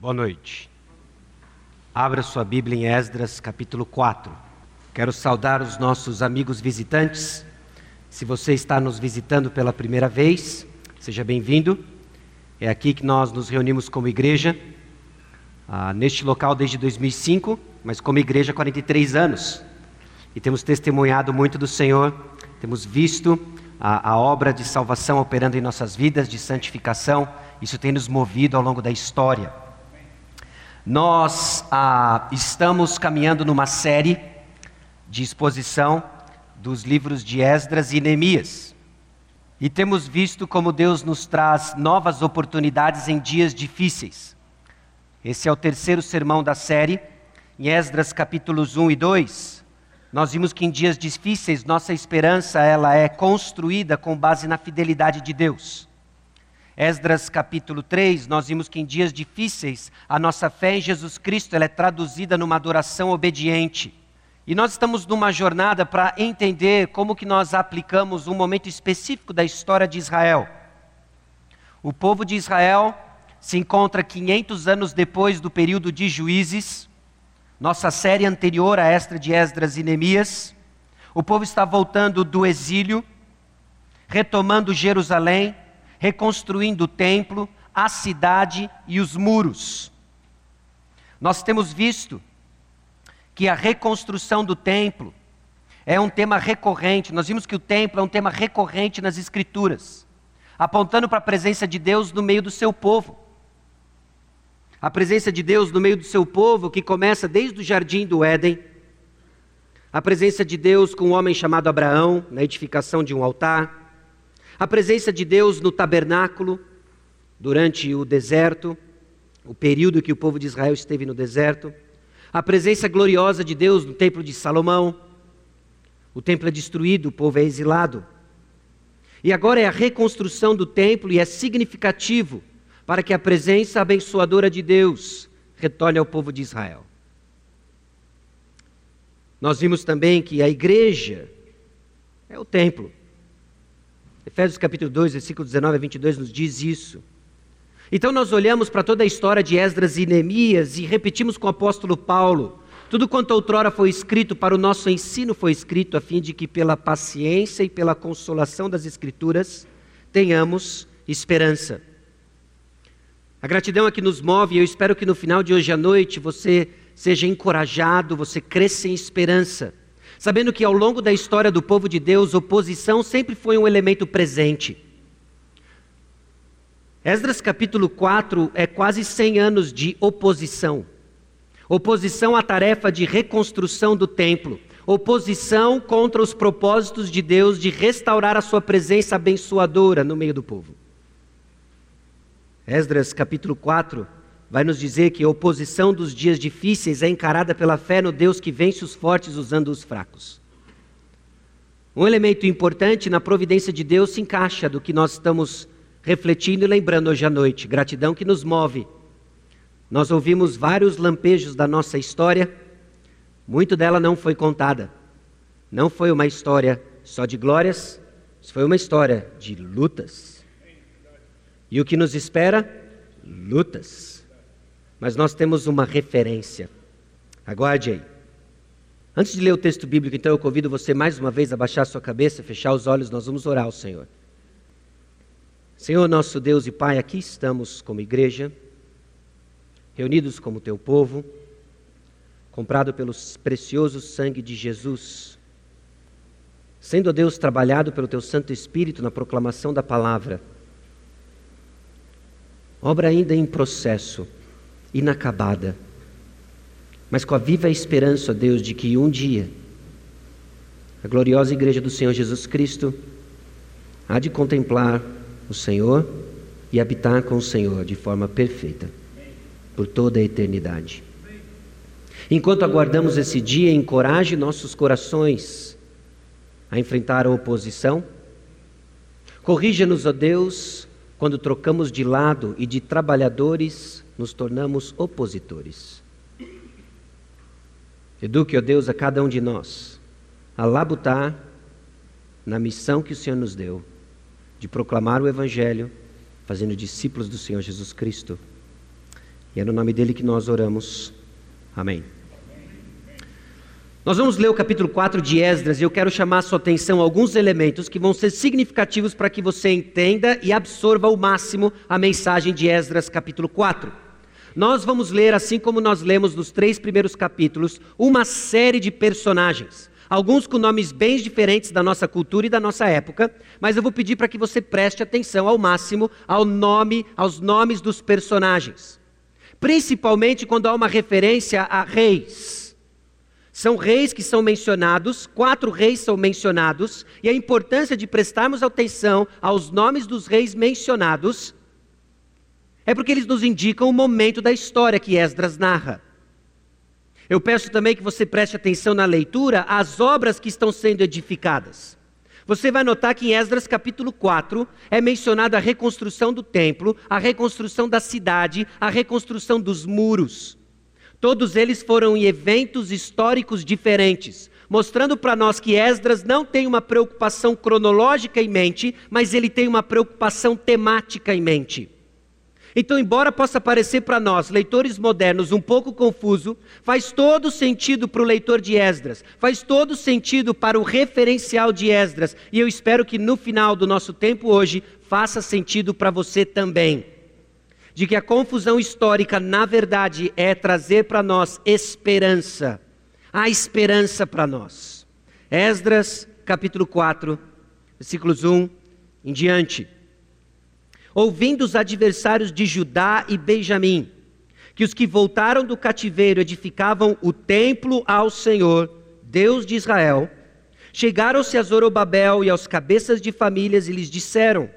Boa noite. Abra sua Bíblia em Esdras, capítulo 4. Quero saudar os nossos amigos visitantes. Se você está nos visitando pela primeira vez, seja bem-vindo. É aqui que nós nos reunimos como igreja, ah, neste local desde 2005, mas como igreja há 43 anos. E temos testemunhado muito do Senhor, temos visto a, a obra de salvação operando em nossas vidas, de santificação, isso tem nos movido ao longo da história. Nós ah, estamos caminhando numa série de exposição dos livros de Esdras e Neemias. E temos visto como Deus nos traz novas oportunidades em dias difíceis. Esse é o terceiro sermão da série, em Esdras capítulos 1 e 2. Nós vimos que em dias difíceis nossa esperança ela é construída com base na fidelidade de Deus. Esdras capítulo 3, nós vimos que em dias difíceis a nossa fé em Jesus Cristo ela é traduzida numa adoração obediente. E nós estamos numa jornada para entender como que nós aplicamos um momento específico da história de Israel. O povo de Israel se encontra 500 anos depois do período de juízes, nossa série anterior a esta de Esdras e Neemias. O povo está voltando do exílio, retomando Jerusalém, reconstruindo o templo, a cidade e os muros. Nós temos visto que a reconstrução do templo é um tema recorrente. Nós vimos que o templo é um tema recorrente nas Escrituras, apontando para a presença de Deus no meio do seu povo. A presença de Deus no meio do seu povo, que começa desde o jardim do Éden, a presença de Deus com um homem chamado Abraão, na edificação de um altar, a presença de Deus no tabernáculo, durante o deserto, o período que o povo de Israel esteve no deserto. A presença gloriosa de Deus no templo de Salomão. O templo é destruído, o povo é exilado. E agora é a reconstrução do templo e é significativo para que a presença abençoadora de Deus retorne ao povo de Israel. Nós vimos também que a igreja é o templo. Efésios capítulo 2, versículo 19 a 22 nos diz isso. Então nós olhamos para toda a história de Esdras e Neemias e repetimos com o apóstolo Paulo: tudo quanto outrora foi escrito para o nosso ensino foi escrito a fim de que pela paciência e pela consolação das escrituras tenhamos esperança. A gratidão é que nos move e eu espero que no final de hoje à noite você seja encorajado, você cresça em esperança sabendo que ao longo da história do povo de Deus, oposição sempre foi um elemento presente. Esdras capítulo 4 é quase 100 anos de oposição. Oposição à tarefa de reconstrução do templo. Oposição contra os propósitos de Deus de restaurar a sua presença abençoadora no meio do povo. Esdras capítulo 4 vai nos dizer que a oposição dos dias difíceis é encarada pela fé no Deus que vence os fortes usando os fracos. Um elemento importante na providência de Deus se encaixa do que nós estamos refletindo e lembrando hoje à noite. Gratidão que nos move. Nós ouvimos vários lampejos da nossa história, muito dela não foi contada. Não foi uma história só de glórias, foi uma história de lutas. E o que nos espera? Lutas mas nós temos uma referência. Aguarde aí. Antes de ler o texto bíblico, então eu convido você mais uma vez a baixar sua cabeça, fechar os olhos, nós vamos orar ao Senhor. Senhor, nosso Deus e Pai, aqui estamos como igreja, reunidos como teu povo, comprado pelo precioso sangue de Jesus, sendo, Deus, trabalhado pelo teu Santo Espírito na proclamação da palavra, obra ainda em processo inacabada, mas com a viva esperança, Deus, de que um dia a gloriosa igreja do Senhor Jesus Cristo há de contemplar o Senhor e habitar com o Senhor de forma perfeita por toda a eternidade. Enquanto aguardamos esse dia, encoraje nossos corações a enfrentar a oposição. Corrija-nos, ó Deus, quando trocamos de lado e de trabalhadores nos tornamos opositores. Eduque, ó Deus, a cada um de nós a labutar na missão que o Senhor nos deu de proclamar o Evangelho, fazendo discípulos do Senhor Jesus Cristo. E é no nome dele que nós oramos. Amém. Nós vamos ler o capítulo 4 de Esdras e eu quero chamar a sua atenção a alguns elementos que vão ser significativos para que você entenda e absorva ao máximo a mensagem de Esdras, capítulo 4. Nós vamos ler, assim como nós lemos nos três primeiros capítulos, uma série de personagens. Alguns com nomes bem diferentes da nossa cultura e da nossa época, mas eu vou pedir para que você preste atenção ao máximo ao nome, aos nomes dos personagens. Principalmente quando há uma referência a reis. São reis que são mencionados, quatro reis são mencionados, e a importância de prestarmos atenção aos nomes dos reis mencionados é porque eles nos indicam o momento da história que Esdras narra. Eu peço também que você preste atenção na leitura às obras que estão sendo edificadas. Você vai notar que em Esdras capítulo 4 é mencionada a reconstrução do templo, a reconstrução da cidade, a reconstrução dos muros. Todos eles foram em eventos históricos diferentes, mostrando para nós que Esdras não tem uma preocupação cronológica em mente, mas ele tem uma preocupação temática em mente. Então, embora possa parecer para nós, leitores modernos, um pouco confuso, faz todo sentido para o leitor de Esdras, faz todo sentido para o referencial de Esdras, e eu espero que no final do nosso tempo hoje faça sentido para você também de que a confusão histórica, na verdade, é trazer para nós esperança. Há esperança para nós. Esdras, capítulo 4, versículos 1 em diante. Ouvindo os adversários de Judá e Benjamim, que os que voltaram do cativeiro edificavam o templo ao Senhor, Deus de Israel, chegaram-se a Zorobabel e aos cabeças de famílias e lhes disseram: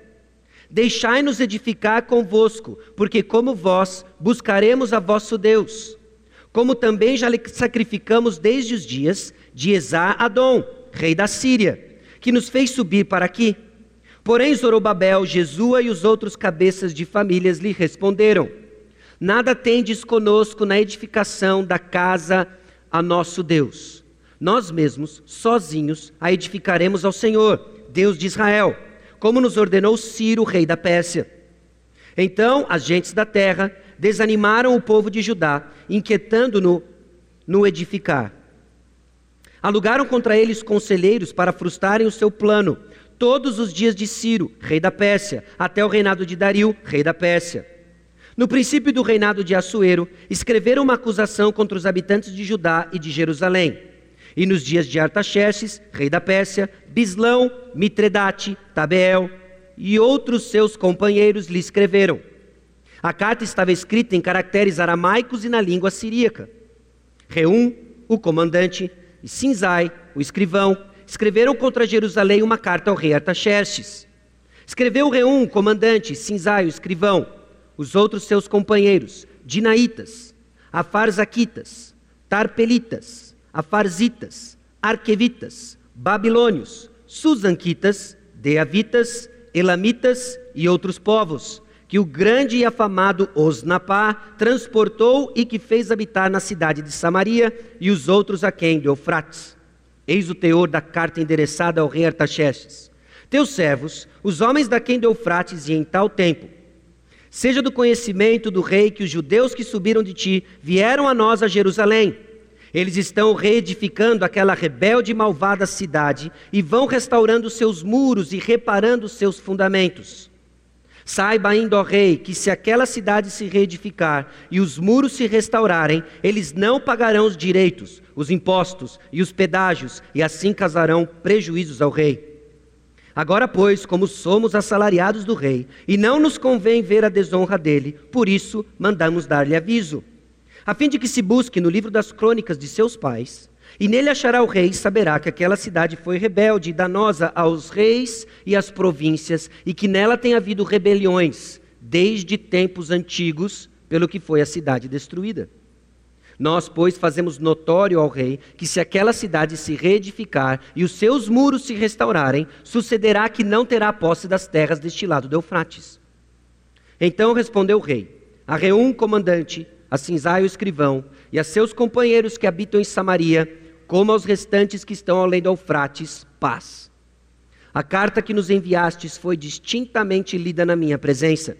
Deixai-nos edificar convosco, porque como vós buscaremos a vosso Deus. Como também já lhe sacrificamos desde os dias de Esá-Adom, rei da Síria, que nos fez subir para aqui. Porém, Zorobabel, Jesua e os outros cabeças de famílias lhe responderam: Nada tendes conosco na edificação da casa a nosso Deus. Nós mesmos, sozinhos, a edificaremos ao Senhor, Deus de Israel como nos ordenou Ciro, rei da Pérsia. Então as gentes da terra desanimaram o povo de Judá, inquietando-no no edificar. Alugaram contra eles conselheiros para frustrarem o seu plano, todos os dias de Ciro, rei da Pérsia, até o reinado de Dario, rei da Pérsia. No princípio do reinado de Assuero, escreveram uma acusação contra os habitantes de Judá e de Jerusalém e nos dias de Artaxerxes, rei da Pérsia, Bislão, Mitredate, Tabeel e outros seus companheiros lhe escreveram. A carta estava escrita em caracteres aramaicos e na língua siríaca. Reum, o comandante, e Sinzai, o escrivão, escreveram contra Jerusalém uma carta ao rei Artaxerxes. Escreveu Reum, comandante, Sinzai, o escrivão, os outros seus companheiros, Dinaitas, Afarzaquitas, Tarpelitas, afarzitas, arquevitas, babilônios, susanquitas, deavitas, elamitas e outros povos, que o grande e afamado Osnapá transportou e que fez habitar na cidade de Samaria e os outros aquém de Eufrates. Eis o teor da carta endereçada ao rei Artaxerxes. Teus servos, os homens daquém de Eufrates e em tal tempo, seja do conhecimento do rei que os judeus que subiram de ti vieram a nós a Jerusalém, eles estão reedificando aquela rebelde e malvada cidade e vão restaurando seus muros e reparando seus fundamentos. Saiba ainda, ó rei, que se aquela cidade se reedificar e os muros se restaurarem, eles não pagarão os direitos, os impostos e os pedágios, e assim causarão prejuízos ao rei. Agora, pois, como somos assalariados do rei, e não nos convém ver a desonra dele, por isso mandamos dar-lhe aviso a fim de que se busque no livro das crônicas de seus pais, e nele achará o rei e saberá que aquela cidade foi rebelde e danosa aos reis e às províncias, e que nela tem havido rebeliões desde tempos antigos, pelo que foi a cidade destruída. Nós, pois, fazemos notório ao rei que se aquela cidade se reedificar e os seus muros se restaurarem, sucederá que não terá posse das terras deste lado do Eufrates. Então respondeu o rei: a Reum, comandante, a Cinzai o escrivão, e a seus companheiros que habitam em Samaria, como aos restantes que estão além do Eufrates, paz. A carta que nos enviastes foi distintamente lida na minha presença.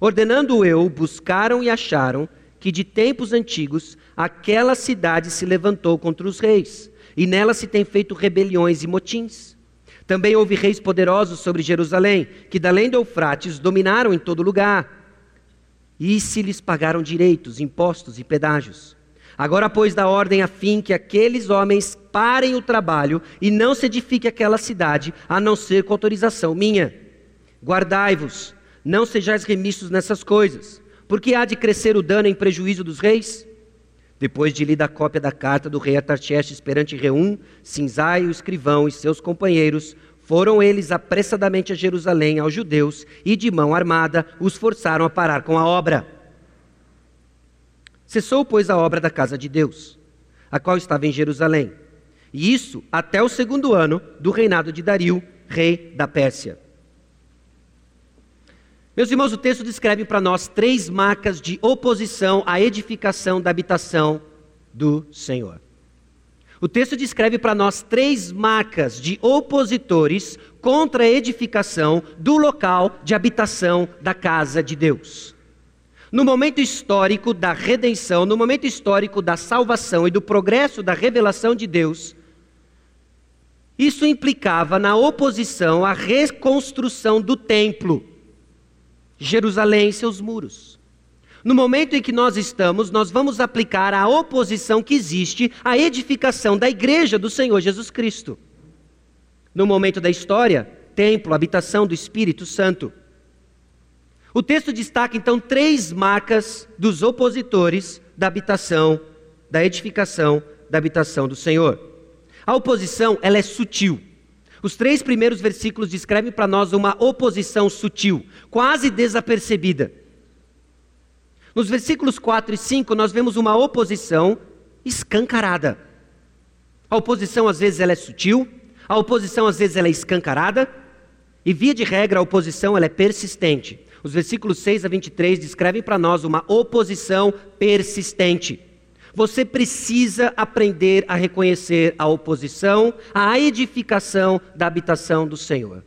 Ordenando eu, buscaram e acharam que de tempos antigos aquela cidade se levantou contra os reis, e nela se tem feito rebeliões e motins. Também houve reis poderosos sobre Jerusalém, que da além do Eufrates dominaram em todo lugar. E se lhes pagaram direitos, impostos e pedágios. Agora, pois, dá ordem a fim que aqueles homens parem o trabalho e não se edifique aquela cidade, a não ser com autorização minha. Guardai-vos, não sejais remissos nessas coisas, porque há de crescer o dano em prejuízo dos reis? Depois de lida a cópia da carta do rei Atarchestes perante Reum, Cinzai, o escrivão e seus companheiros, foram eles apressadamente a Jerusalém aos judeus e de mão armada os forçaram a parar com a obra. Cessou, pois, a obra da casa de Deus, a qual estava em Jerusalém. E isso até o segundo ano do reinado de Dario, rei da Pérsia. Meus irmãos, o texto descreve para nós três marcas de oposição à edificação da habitação do Senhor. O texto descreve para nós três marcas de opositores contra a edificação do local de habitação da casa de Deus. No momento histórico da redenção, no momento histórico da salvação e do progresso da revelação de Deus, isso implicava na oposição à reconstrução do templo, Jerusalém e seus muros. No momento em que nós estamos, nós vamos aplicar a oposição que existe à edificação da igreja do Senhor Jesus Cristo. No momento da história, templo, habitação do Espírito Santo. O texto destaca então três marcas dos opositores da habitação, da edificação da habitação do Senhor. A oposição, ela é sutil. Os três primeiros versículos descrevem para nós uma oposição sutil, quase desapercebida. Nos versículos 4 e 5, nós vemos uma oposição escancarada. A oposição às vezes ela é sutil, a oposição às vezes ela é escancarada, e via de regra a oposição ela é persistente. Os versículos 6 a 23 descrevem para nós uma oposição persistente. Você precisa aprender a reconhecer a oposição à edificação da habitação do Senhor.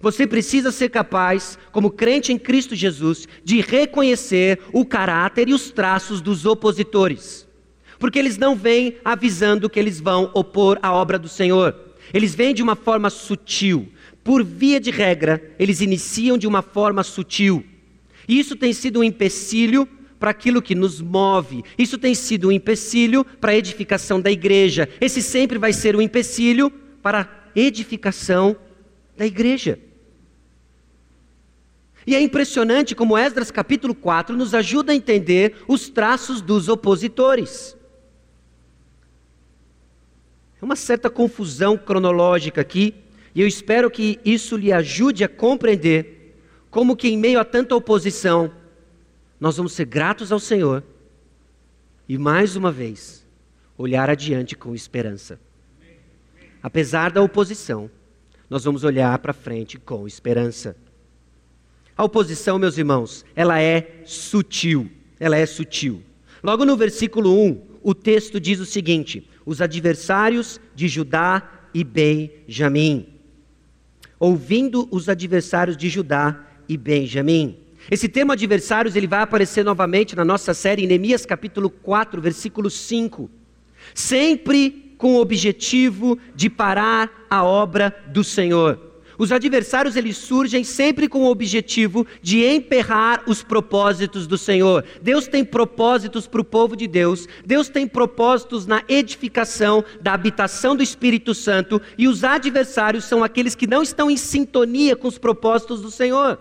Você precisa ser capaz, como crente em Cristo Jesus, de reconhecer o caráter e os traços dos opositores. Porque eles não vêm avisando que eles vão opor a obra do Senhor. Eles vêm de uma forma sutil. Por via de regra, eles iniciam de uma forma sutil. E isso tem sido um empecilho para aquilo que nos move. Isso tem sido um empecilho para a edificação da igreja. Esse sempre vai ser um empecilho para a edificação da igreja. E é impressionante como Esdras capítulo 4 nos ajuda a entender os traços dos opositores. É uma certa confusão cronológica aqui, e eu espero que isso lhe ajude a compreender como que em meio a tanta oposição, nós vamos ser gratos ao Senhor e mais uma vez olhar adiante com esperança. Apesar da oposição, nós vamos olhar para frente com esperança. A oposição, meus irmãos, ela é sutil. Ela é sutil. Logo no versículo 1, o texto diz o seguinte: os adversários de Judá e Benjamim. Ouvindo os adversários de Judá e Benjamim. Esse termo adversários ele vai aparecer novamente na nossa série em Neemias capítulo 4, versículo 5. Sempre com o objetivo de parar a obra do Senhor. Os adversários eles surgem sempre com o objetivo de emperrar os propósitos do Senhor. Deus tem propósitos para o povo de Deus. Deus tem propósitos na edificação da habitação do Espírito Santo e os adversários são aqueles que não estão em sintonia com os propósitos do Senhor.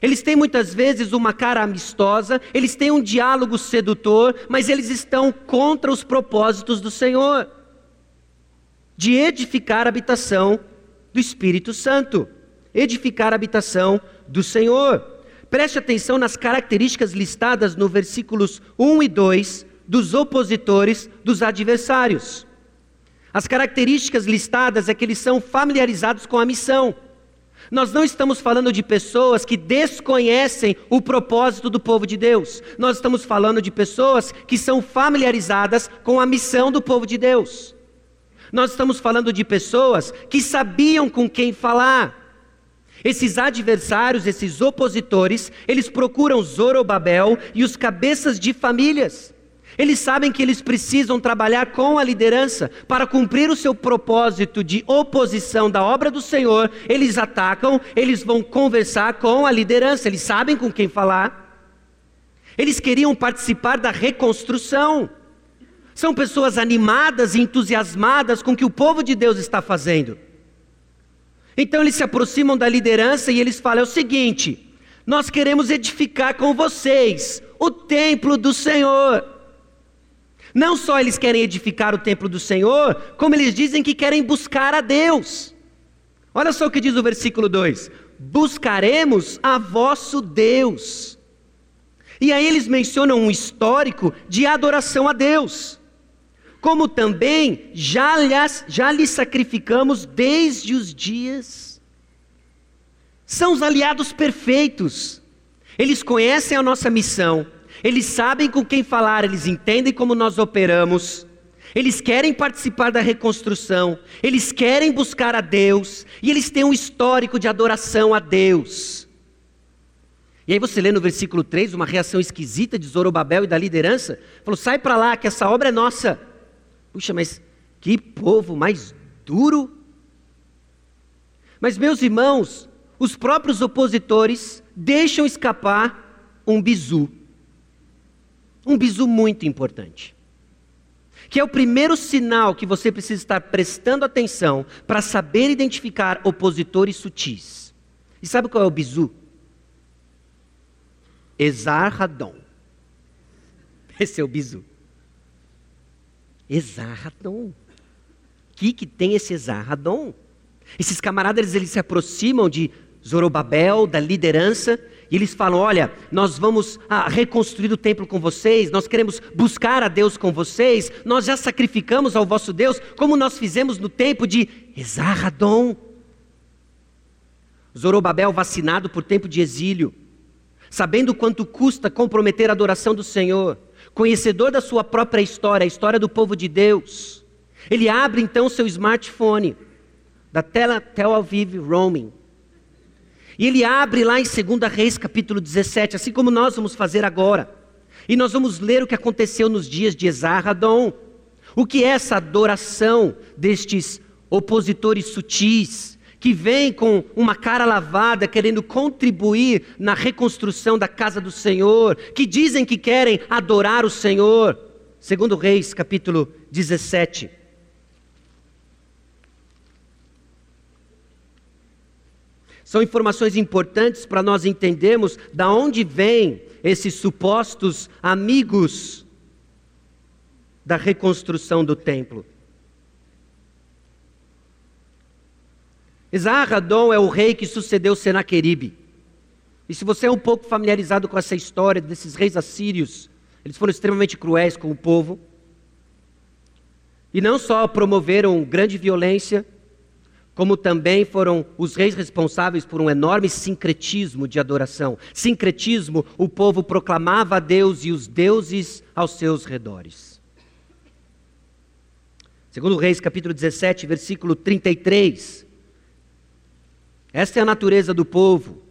Eles têm muitas vezes uma cara amistosa, eles têm um diálogo sedutor, mas eles estão contra os propósitos do Senhor de edificar a habitação do Espírito Santo, edificar a habitação do Senhor. Preste atenção nas características listadas no versículos 1 e 2 dos opositores, dos adversários. As características listadas é que eles são familiarizados com a missão. Nós não estamos falando de pessoas que desconhecem o propósito do povo de Deus. Nós estamos falando de pessoas que são familiarizadas com a missão do povo de Deus. Nós estamos falando de pessoas que sabiam com quem falar. Esses adversários, esses opositores, eles procuram Zorobabel e os cabeças de famílias. Eles sabem que eles precisam trabalhar com a liderança para cumprir o seu propósito de oposição da obra do Senhor. Eles atacam, eles vão conversar com a liderança, eles sabem com quem falar. Eles queriam participar da reconstrução. São pessoas animadas e entusiasmadas com o que o povo de Deus está fazendo. Então eles se aproximam da liderança e eles falam: é o seguinte, nós queremos edificar com vocês o templo do Senhor. Não só eles querem edificar o templo do Senhor, como eles dizem que querem buscar a Deus. Olha só o que diz o versículo 2: Buscaremos a vosso Deus. E aí eles mencionam um histórico de adoração a Deus como também já, lhes, já lhe sacrificamos desde os dias. São os aliados perfeitos. Eles conhecem a nossa missão, eles sabem com quem falar, eles entendem como nós operamos. Eles querem participar da reconstrução, eles querem buscar a Deus, e eles têm um histórico de adoração a Deus. E aí você lê no versículo 3 uma reação esquisita de Zorobabel e da liderança: falou, sai para lá, que essa obra é nossa. Puxa, mas que povo mais duro. Mas, meus irmãos, os próprios opositores deixam escapar um bizu. Um bizu muito importante. Que é o primeiro sinal que você precisa estar prestando atenção para saber identificar opositores sutis. E sabe qual é o bizu? Exarradon. Esse é o bizu. Exarradon. O que, que tem esse Exarradon? Esses camaradas eles, se aproximam de Zorobabel, da liderança, e eles falam: Olha, nós vamos ah, reconstruir o templo com vocês, nós queremos buscar a Deus com vocês, nós já sacrificamos ao vosso Deus, como nós fizemos no tempo de Exarradon. Zorobabel vacinado por tempo de exílio, sabendo quanto custa comprometer a adoração do Senhor conhecedor da sua própria história, a história do povo de Deus. Ele abre então seu smartphone, da tela Tel Aviv Roaming. E ele abre lá em 2 Reis capítulo 17, assim como nós vamos fazer agora. E nós vamos ler o que aconteceu nos dias de Esarradon. O que é essa adoração destes opositores sutis, que vem com uma cara lavada, querendo contribuir na reconstrução da casa do Senhor, que dizem que querem adorar o Senhor. Segundo Reis, capítulo 17. São informações importantes para nós entendermos da onde vêm esses supostos amigos da reconstrução do templo. Esarradon é o rei que sucedeu Senaqueribe. E se você é um pouco familiarizado com essa história desses reis assírios, eles foram extremamente cruéis com o povo. E não só promoveram grande violência, como também foram os reis responsáveis por um enorme sincretismo de adoração. Sincretismo, o povo proclamava a Deus e os deuses aos seus redores. Segundo Reis, capítulo 17, versículo 33. Esta é a natureza do povo,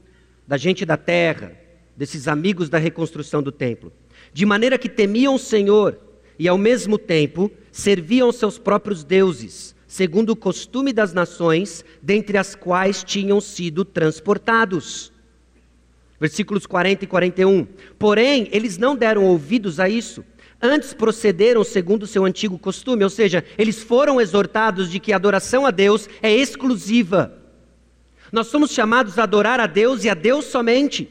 da gente da terra, desses amigos da reconstrução do templo. De maneira que temiam o Senhor e, ao mesmo tempo, serviam seus próprios deuses, segundo o costume das nações, dentre as quais tinham sido transportados. Versículos 40 e 41. Porém, eles não deram ouvidos a isso. Antes procederam segundo o seu antigo costume, ou seja, eles foram exortados de que a adoração a Deus é exclusiva nós somos chamados a adorar a Deus e a Deus somente.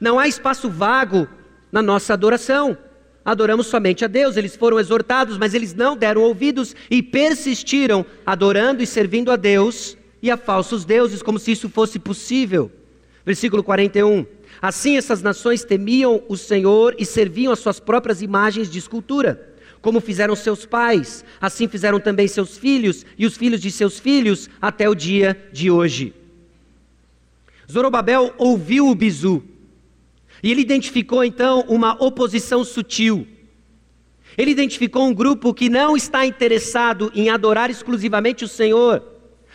Não há espaço vago na nossa adoração. Adoramos somente a Deus. Eles foram exortados, mas eles não deram ouvidos e persistiram adorando e servindo a Deus e a falsos deuses, como se isso fosse possível. Versículo 41. Assim essas nações temiam o Senhor e serviam as suas próprias imagens de escultura como fizeram seus pais, assim fizeram também seus filhos e os filhos de seus filhos até o dia de hoje. Zorobabel ouviu o bizu. E ele identificou então uma oposição sutil. Ele identificou um grupo que não está interessado em adorar exclusivamente o Senhor,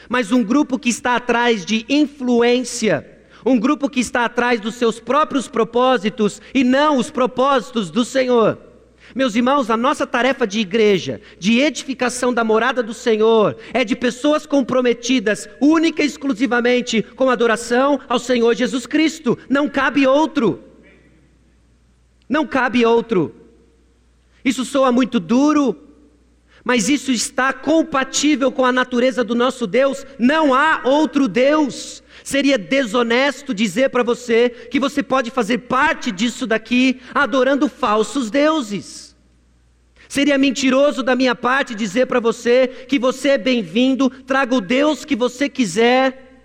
mas um grupo que está atrás de influência, um grupo que está atrás dos seus próprios propósitos e não os propósitos do Senhor. Meus irmãos, a nossa tarefa de igreja, de edificação da morada do Senhor, é de pessoas comprometidas única e exclusivamente com adoração ao Senhor Jesus Cristo. Não cabe outro. Não cabe outro. Isso soa muito duro, mas isso está compatível com a natureza do nosso Deus. Não há outro Deus. Seria desonesto dizer para você que você pode fazer parte disso daqui adorando falsos deuses. Seria mentiroso da minha parte dizer para você que você é bem-vindo, traga o Deus que você quiser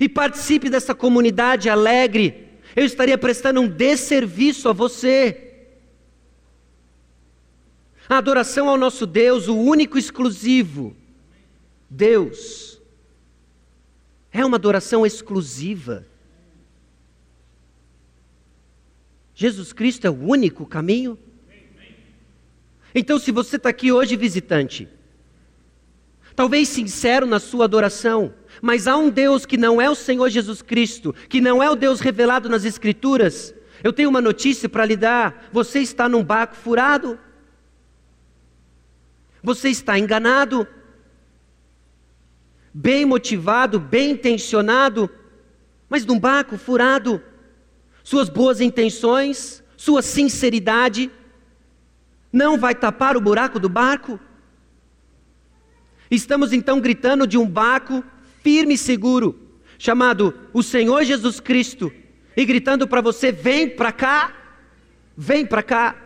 e participe dessa comunidade alegre. Eu estaria prestando um desserviço a você. A adoração ao nosso Deus, o único exclusivo, Deus é uma adoração exclusiva. Jesus Cristo é o único caminho. Então, se você está aqui hoje visitante, talvez sincero na sua adoração, mas há um Deus que não é o Senhor Jesus Cristo, que não é o Deus revelado nas Escrituras, eu tenho uma notícia para lhe dar: você está num barco furado, você está enganado. Bem motivado, bem intencionado, mas num barco furado. Suas boas intenções, sua sinceridade, não vai tapar o buraco do barco? Estamos então gritando de um barco firme e seguro, chamado o Senhor Jesus Cristo, e gritando para você: vem para cá, vem para cá.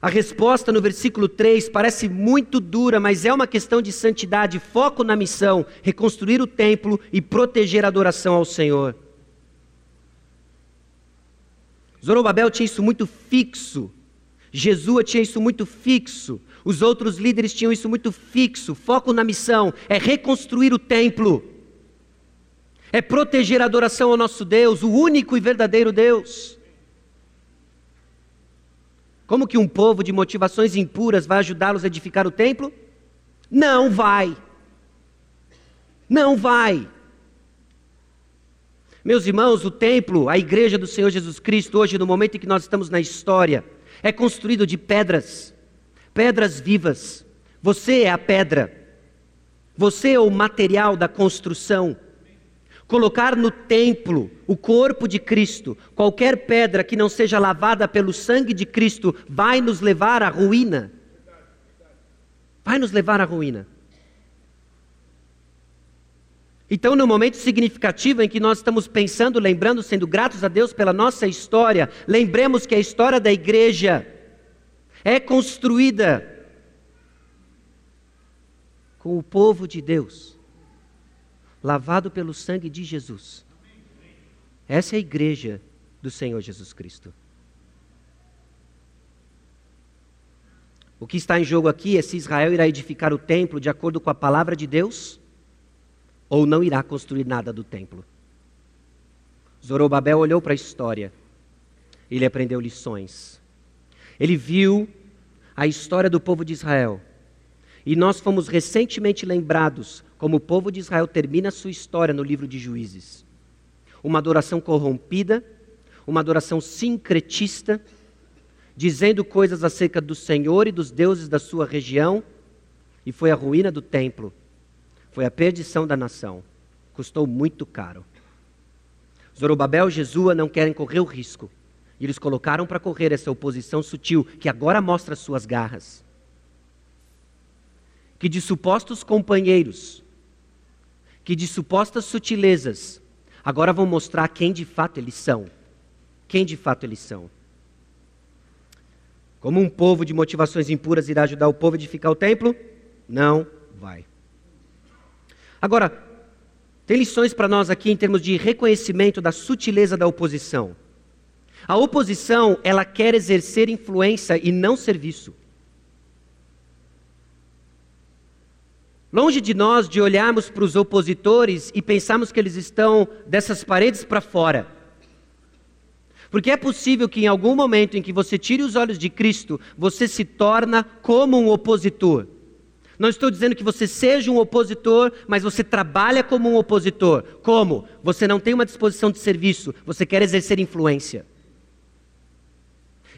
A resposta no versículo 3 parece muito dura, mas é uma questão de santidade, foco na missão, reconstruir o templo e proteger a adoração ao Senhor. Zorobabel tinha isso muito fixo, Jesua tinha isso muito fixo, os outros líderes tinham isso muito fixo. Foco na missão é reconstruir o templo, é proteger a adoração ao nosso Deus, o único e verdadeiro Deus. Como que um povo de motivações impuras vai ajudá-los a edificar o templo? Não vai. Não vai. Meus irmãos, o templo, a igreja do Senhor Jesus Cristo, hoje, no momento em que nós estamos na história, é construído de pedras, pedras vivas. Você é a pedra, você é o material da construção colocar no templo o corpo de Cristo, qualquer pedra que não seja lavada pelo sangue de Cristo, vai nos levar à ruína. Vai nos levar à ruína. Então, no momento significativo em que nós estamos pensando, lembrando, sendo gratos a Deus pela nossa história, lembremos que a história da igreja é construída com o povo de Deus lavado pelo sangue de Jesus. Essa é a igreja do Senhor Jesus Cristo. O que está em jogo aqui é se Israel irá edificar o templo de acordo com a palavra de Deus ou não irá construir nada do templo. Zorobabel olhou para a história. Ele aprendeu lições. Ele viu a história do povo de Israel. E nós fomos recentemente lembrados como o povo de Israel termina sua história no livro de Juízes. Uma adoração corrompida, uma adoração sincretista, dizendo coisas acerca do Senhor e dos deuses da sua região, e foi a ruína do templo, foi a perdição da nação. Custou muito caro. Zorobabel e Jesua não querem correr o risco. E eles colocaram para correr essa oposição sutil, que agora mostra suas garras. Que de supostos companheiros que de supostas sutilezas agora vão mostrar quem de fato eles são. Quem de fato eles são. Como um povo de motivações impuras irá ajudar o povo a edificar o templo? Não vai. Agora, tem lições para nós aqui em termos de reconhecimento da sutileza da oposição. A oposição, ela quer exercer influência e não serviço. Longe de nós de olharmos para os opositores e pensarmos que eles estão dessas paredes para fora. Porque é possível que em algum momento em que você tire os olhos de Cristo, você se torna como um opositor. Não estou dizendo que você seja um opositor, mas você trabalha como um opositor. Como? Você não tem uma disposição de serviço, você quer exercer influência.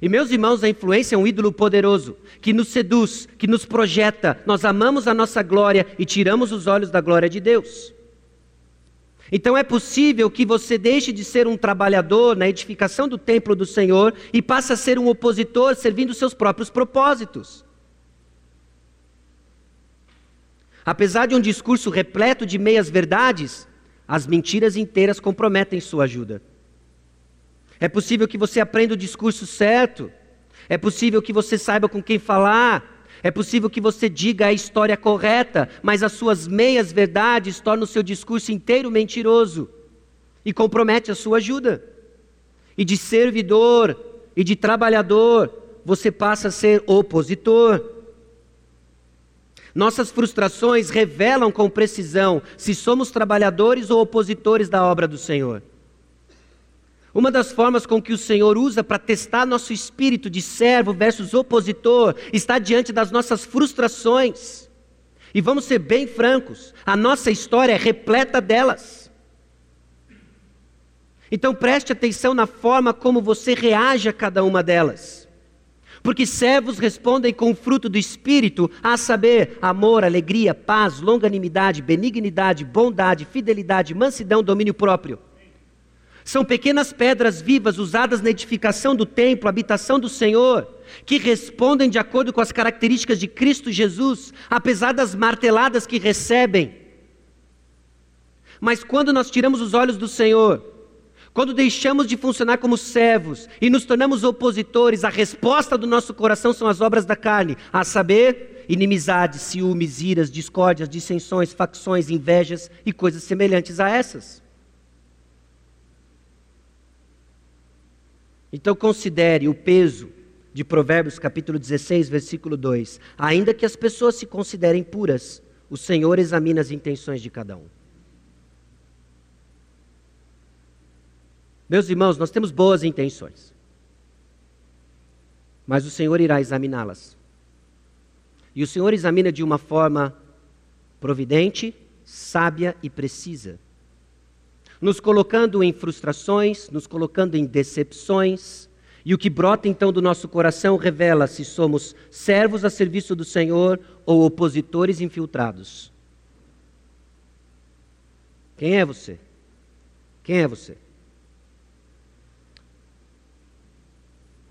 E meus irmãos, a influência é um ídolo poderoso que nos seduz, que nos projeta. Nós amamos a nossa glória e tiramos os olhos da glória de Deus. Então é possível que você deixe de ser um trabalhador na edificação do templo do Senhor e passe a ser um opositor servindo seus próprios propósitos. Apesar de um discurso repleto de meias verdades, as mentiras inteiras comprometem sua ajuda. É possível que você aprenda o discurso certo, é possível que você saiba com quem falar, é possível que você diga a história correta, mas as suas meias verdades tornam o seu discurso inteiro mentiroso e compromete a sua ajuda. E de servidor e de trabalhador, você passa a ser opositor. Nossas frustrações revelam com precisão se somos trabalhadores ou opositores da obra do Senhor. Uma das formas com que o Senhor usa para testar nosso espírito de servo versus opositor está diante das nossas frustrações. E vamos ser bem francos, a nossa história é repleta delas. Então preste atenção na forma como você reage a cada uma delas. Porque servos respondem com o fruto do Espírito, a saber, amor, alegria, paz, longanimidade, benignidade, bondade, fidelidade, mansidão, domínio próprio. São pequenas pedras vivas usadas na edificação do templo, habitação do Senhor, que respondem de acordo com as características de Cristo Jesus, apesar das marteladas que recebem. Mas quando nós tiramos os olhos do Senhor, quando deixamos de funcionar como servos e nos tornamos opositores, a resposta do nosso coração são as obras da carne, a saber, inimizades, ciúmes, iras, discórdias, dissensões, facções, invejas e coisas semelhantes a essas. Então considere o peso de Provérbios capítulo 16, versículo 2. Ainda que as pessoas se considerem puras, o Senhor examina as intenções de cada um. Meus irmãos, nós temos boas intenções. Mas o Senhor irá examiná-las. E o Senhor examina de uma forma providente, sábia e precisa nos colocando em frustrações, nos colocando em decepções. E o que brota então do nosso coração revela se somos servos a serviço do Senhor ou opositores infiltrados. Quem é você? Quem é você?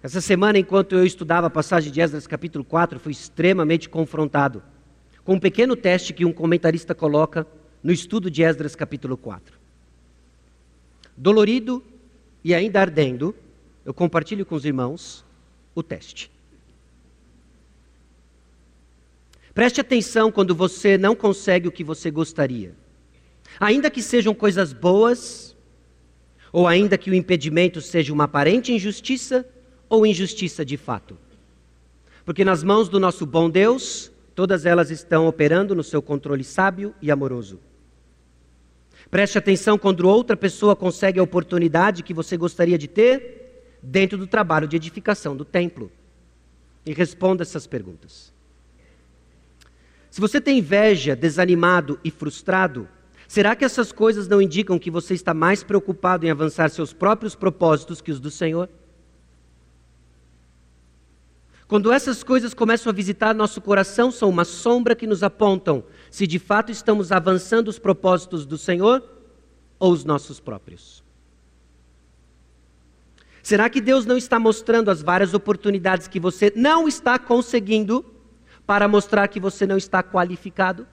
Essa semana, enquanto eu estudava a passagem de Esdras capítulo 4, fui extremamente confrontado com um pequeno teste que um comentarista coloca no estudo de Esdras capítulo 4 dolorido e ainda ardendo, eu compartilho com os irmãos o teste. Preste atenção quando você não consegue o que você gostaria. Ainda que sejam coisas boas, ou ainda que o impedimento seja uma aparente injustiça ou injustiça de fato. Porque nas mãos do nosso bom Deus, todas elas estão operando no seu controle sábio e amoroso. Preste atenção quando outra pessoa consegue a oportunidade que você gostaria de ter dentro do trabalho de edificação do templo. E responda essas perguntas. Se você tem inveja, desanimado e frustrado, será que essas coisas não indicam que você está mais preocupado em avançar seus próprios propósitos que os do Senhor? Quando essas coisas começam a visitar nosso coração, são uma sombra que nos apontam se de fato estamos avançando os propósitos do Senhor ou os nossos próprios. Será que Deus não está mostrando as várias oportunidades que você não está conseguindo para mostrar que você não está qualificado?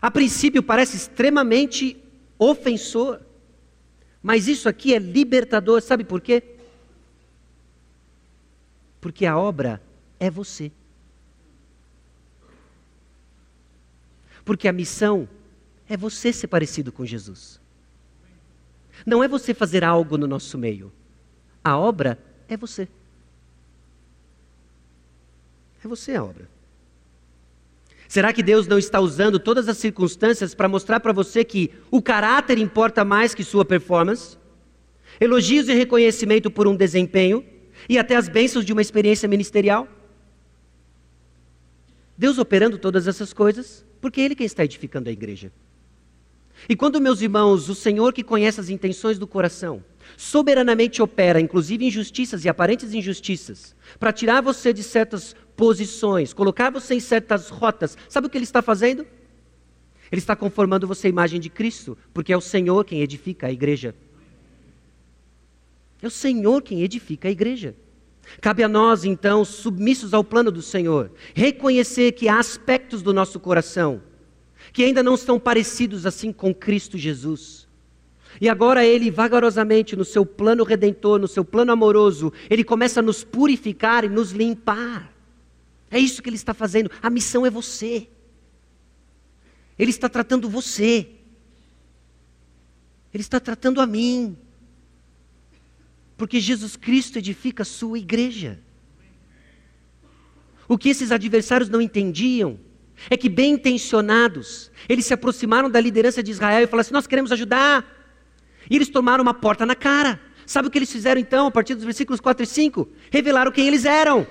A princípio parece extremamente ofensor, mas isso aqui é libertador, sabe por quê? Porque a obra é você. Porque a missão é você ser parecido com Jesus. Não é você fazer algo no nosso meio. A obra é você. É você a obra. Será que Deus não está usando todas as circunstâncias para mostrar para você que o caráter importa mais que sua performance? Elogios e reconhecimento por um desempenho e até as bênçãos de uma experiência ministerial? Deus operando todas essas coisas, porque Ele quem está edificando a igreja. E quando, meus irmãos, o Senhor que conhece as intenções do coração, soberanamente opera, inclusive injustiças e aparentes injustiças, para tirar você de certas posições, colocar você em certas rotas, sabe o que Ele está fazendo? Ele está conformando você à imagem de Cristo, porque é o Senhor quem edifica a igreja. É o Senhor quem edifica a igreja. Cabe a nós, então, submissos ao plano do Senhor, reconhecer que há aspectos do nosso coração que ainda não estão parecidos assim com Cristo Jesus. E agora ele, vagarosamente, no seu plano redentor, no seu plano amoroso, ele começa a nos purificar e nos limpar. É isso que ele está fazendo. A missão é você. Ele está tratando você. Ele está tratando a mim. Porque Jesus Cristo edifica a sua igreja. O que esses adversários não entendiam é que, bem intencionados, eles se aproximaram da liderança de Israel e falaram assim: Nós queremos ajudar. E eles tomaram uma porta na cara. Sabe o que eles fizeram então, a partir dos versículos 4 e 5? Revelaram quem eles eram.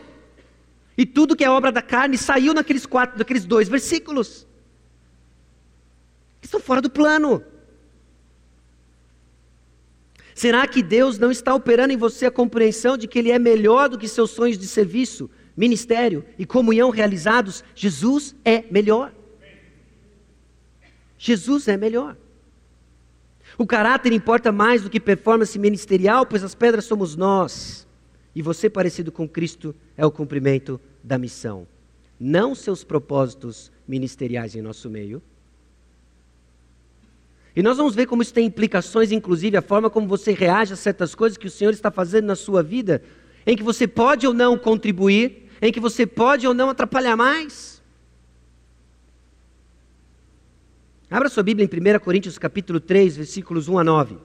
E tudo que é obra da carne saiu naqueles quatro, naqueles dois versículos. Estão fora do plano. Será que Deus não está operando em você a compreensão de que Ele é melhor do que seus sonhos de serviço, ministério e comunhão realizados? Jesus é melhor. Jesus é melhor. O caráter importa mais do que performance ministerial, pois as pedras somos nós. E você, parecido com Cristo, é o cumprimento da missão. Não seus propósitos ministeriais em nosso meio, e nós vamos ver como isso tem implicações, inclusive a forma como você reage a certas coisas que o Senhor está fazendo na sua vida, em que você pode ou não contribuir, em que você pode ou não atrapalhar mais. Abra sua Bíblia em 1 Coríntios capítulo 3, versículos 1 a 9.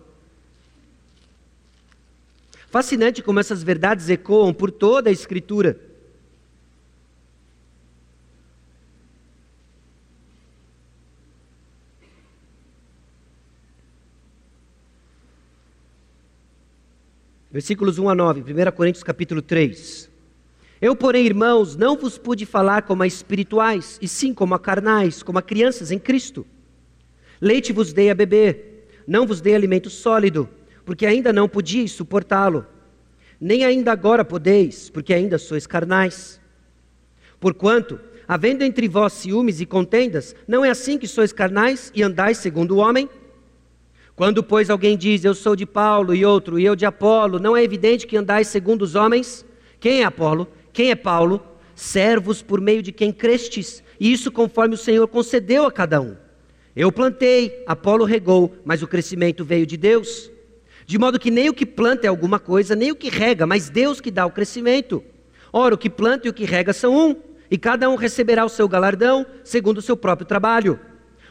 Fascinante como essas verdades ecoam por toda a Escritura. Versículos 1 a 9, 1 Coríntios capítulo 3. Eu, porém, irmãos, não vos pude falar como a espirituais, e sim como a carnais, como a crianças em Cristo. Leite vos dei a beber, não vos dei alimento sólido, porque ainda não podíeis suportá-lo. Nem ainda agora podeis, porque ainda sois carnais. Porquanto, havendo entre vós ciúmes e contendas, não é assim que sois carnais e andais segundo o homem? Quando, pois, alguém diz, eu sou de Paulo, e outro, e eu de Apolo, não é evidente que andais segundo os homens? Quem é Apolo? Quem é Paulo? Servos por meio de quem crestes, e isso conforme o Senhor concedeu a cada um. Eu plantei, Apolo regou, mas o crescimento veio de Deus. De modo que nem o que planta é alguma coisa, nem o que rega, mas Deus que dá o crescimento. Ora, o que planta e o que rega são um, e cada um receberá o seu galardão, segundo o seu próprio trabalho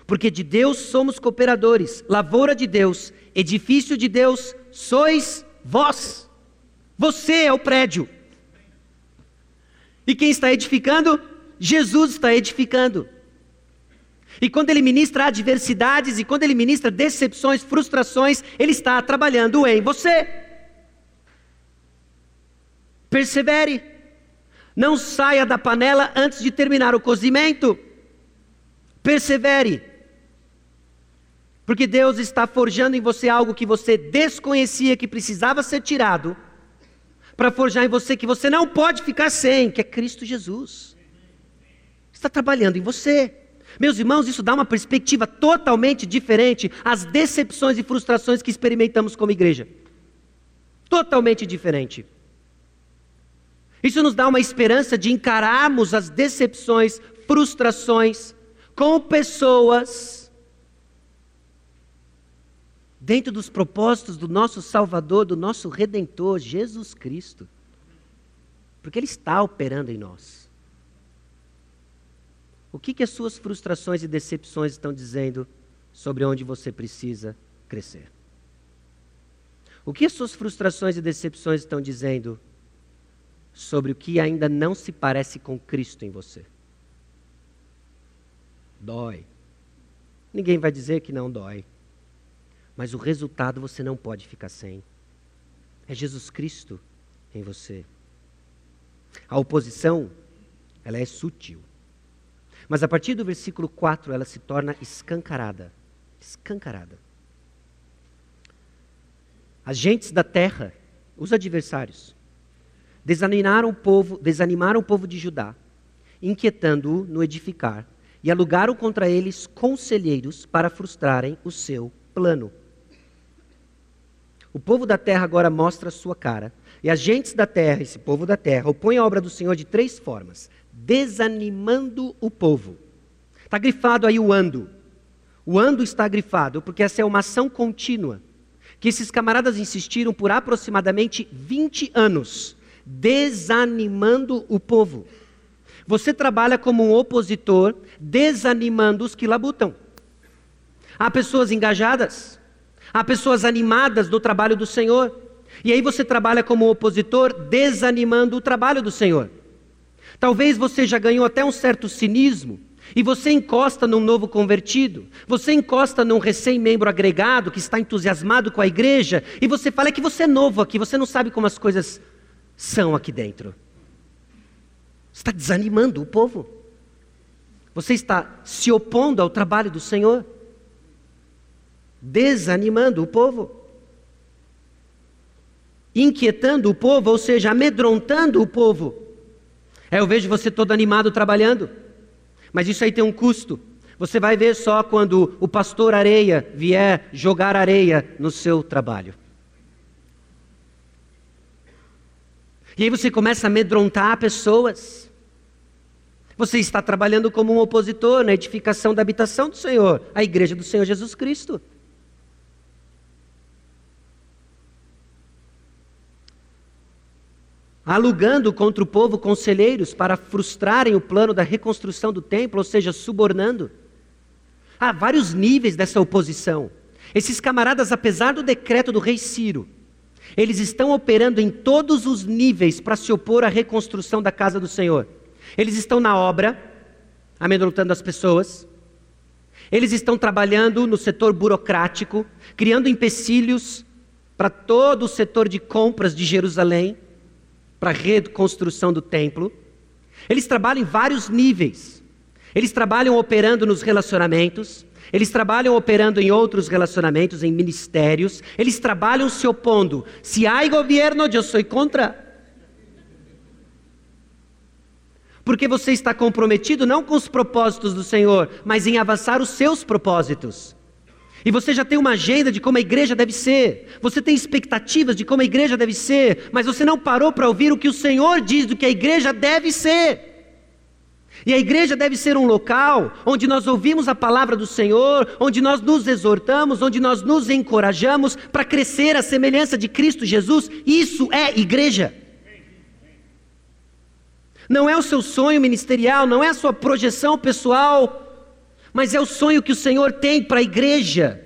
porque de Deus somos cooperadores, lavoura de Deus, edifício de Deus, sois vós. Você é o prédio. E quem está edificando? Jesus está edificando. E quando ele ministra adversidades, e quando ele ministra decepções, frustrações, ele está trabalhando em você. Persevere. Não saia da panela antes de terminar o cozimento. Persevere. Porque Deus está forjando em você algo que você desconhecia que precisava ser tirado, para forjar em você que você não pode ficar sem, que é Cristo Jesus. Está trabalhando em você. Meus irmãos, isso dá uma perspectiva totalmente diferente às decepções e frustrações que experimentamos como igreja. Totalmente diferente. Isso nos dá uma esperança de encararmos as decepções, frustrações com pessoas dentro dos propósitos do nosso Salvador, do nosso Redentor, Jesus Cristo. Porque Ele está operando em nós. O que, que as suas frustrações e decepções estão dizendo sobre onde você precisa crescer? O que as suas frustrações e decepções estão dizendo sobre o que ainda não se parece com Cristo em você? Dói. Ninguém vai dizer que não dói. Mas o resultado você não pode ficar sem. É Jesus Cristo em você. A oposição, ela é sutil. Mas a partir do versículo 4 ela se torna escancarada. Escancarada. As gentes da terra, os adversários, desanimaram o povo, desanimaram o povo de Judá, inquietando-o no edificar, e alugaram contra eles conselheiros para frustrarem o seu plano. O povo da terra agora mostra a sua cara. E as gentes da terra, esse povo da terra, opõem a obra do Senhor de três formas: desanimando o povo. Está grifado aí o ando. O ando está grifado porque essa é uma ação contínua que esses camaradas insistiram por aproximadamente 20 anos, desanimando o povo. Você trabalha como um opositor, desanimando os que labutam. Há pessoas engajadas, há pessoas animadas do trabalho do Senhor. E aí você trabalha como opositor, desanimando o trabalho do Senhor. Talvez você já ganhou até um certo cinismo e você encosta num novo convertido, você encosta num recém-membro agregado que está entusiasmado com a igreja, e você fala é que você é novo aqui, você não sabe como as coisas são aqui dentro. Você está desanimando o povo. Você está se opondo ao trabalho do Senhor, desanimando o povo, inquietando o povo, ou seja, amedrontando o povo. É, eu vejo você todo animado trabalhando. Mas isso aí tem um custo. Você vai ver só quando o pastor areia vier jogar areia no seu trabalho. E aí você começa a amedrontar pessoas. Você está trabalhando como um opositor na edificação da habitação do Senhor, a igreja do Senhor Jesus Cristo. Alugando contra o povo conselheiros para frustrarem o plano da reconstrução do templo, ou seja, subornando. Há vários níveis dessa oposição. Esses camaradas, apesar do decreto do rei Ciro, eles estão operando em todos os níveis para se opor à reconstrução da casa do Senhor. Eles estão na obra, amedrontando as pessoas. Eles estão trabalhando no setor burocrático, criando empecilhos para todo o setor de compras de Jerusalém para a reconstrução do templo. Eles trabalham em vários níveis. Eles trabalham operando nos relacionamentos, eles trabalham operando em outros relacionamentos, em ministérios, eles trabalham se opondo. Se há governo, eu sou contra. Porque você está comprometido não com os propósitos do Senhor, mas em avançar os seus propósitos. E você já tem uma agenda de como a igreja deve ser. Você tem expectativas de como a igreja deve ser. Mas você não parou para ouvir o que o Senhor diz do que a igreja deve ser. E a igreja deve ser um local onde nós ouvimos a palavra do Senhor, onde nós nos exortamos, onde nós nos encorajamos para crescer à semelhança de Cristo Jesus. Isso é igreja. Não é o seu sonho ministerial, não é a sua projeção pessoal, mas é o sonho que o Senhor tem para a igreja,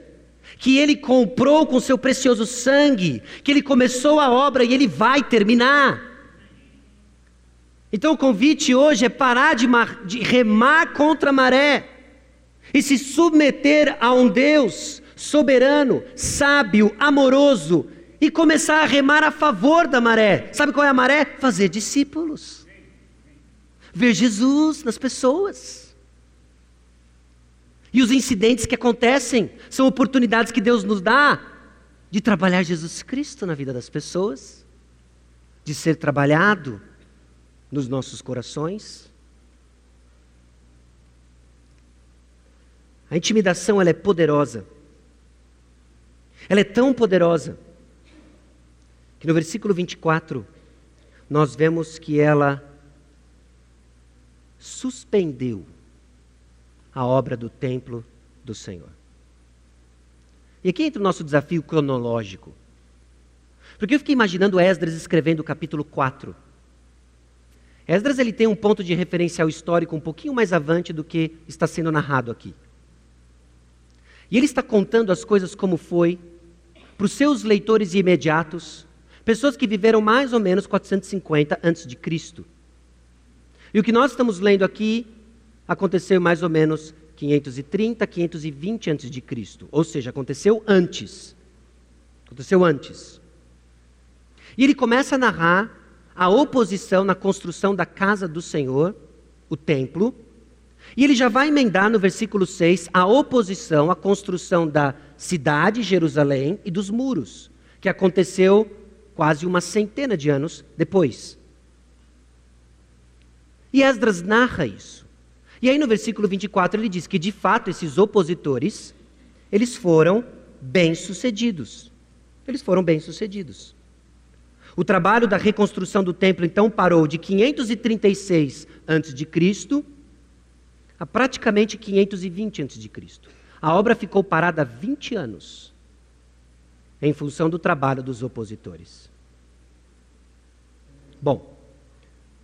que Ele comprou com seu precioso sangue, que Ele começou a obra e Ele vai terminar. Então o convite hoje é parar de, mar, de remar contra a maré e se submeter a um Deus soberano, sábio, amoroso e começar a remar a favor da maré. Sabe qual é a maré? Fazer discípulos. Ver Jesus nas pessoas. E os incidentes que acontecem são oportunidades que Deus nos dá de trabalhar Jesus Cristo na vida das pessoas, de ser trabalhado nos nossos corações. A intimidação ela é poderosa. Ela é tão poderosa que no versículo 24 nós vemos que ela suspendeu a obra do templo do Senhor. E aqui entra o nosso desafio cronológico. Porque eu fiquei imaginando Esdras escrevendo o capítulo 4. Esdras ele tem um ponto de referencial histórico um pouquinho mais avante do que está sendo narrado aqui. E ele está contando as coisas como foi para os seus leitores imediatos, pessoas que viveram mais ou menos 450 antes de Cristo. E o que nós estamos lendo aqui aconteceu mais ou menos 530, 520 antes de Cristo, ou seja, aconteceu antes. Aconteceu antes. E ele começa a narrar a oposição na construção da casa do Senhor, o templo, E ele já vai emendar no versículo 6 a oposição à construção da cidade, Jerusalém, e dos muros, que aconteceu quase uma centena de anos depois. E Esdras narra isso. E aí no versículo 24 ele diz que de fato esses opositores, eles foram bem-sucedidos. Eles foram bem-sucedidos. O trabalho da reconstrução do templo então parou de 536 a.C. a praticamente 520 a.C. A obra ficou parada 20 anos em função do trabalho dos opositores. Bom,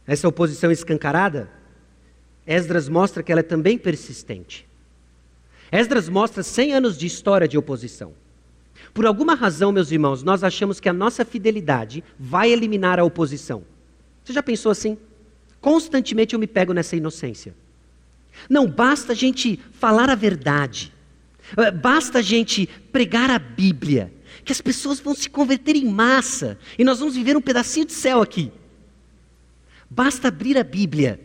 essa oposição escancarada, Esdras mostra que ela é também persistente. Esdras mostra 100 anos de história de oposição. Por alguma razão, meus irmãos, nós achamos que a nossa fidelidade vai eliminar a oposição. Você já pensou assim? Constantemente eu me pego nessa inocência. Não basta a gente falar a verdade, eh, basta a gente pregar a Bíblia, que as pessoas vão se converter em massa e nós vamos viver um pedacinho de céu aqui. Basta abrir a Bíblia,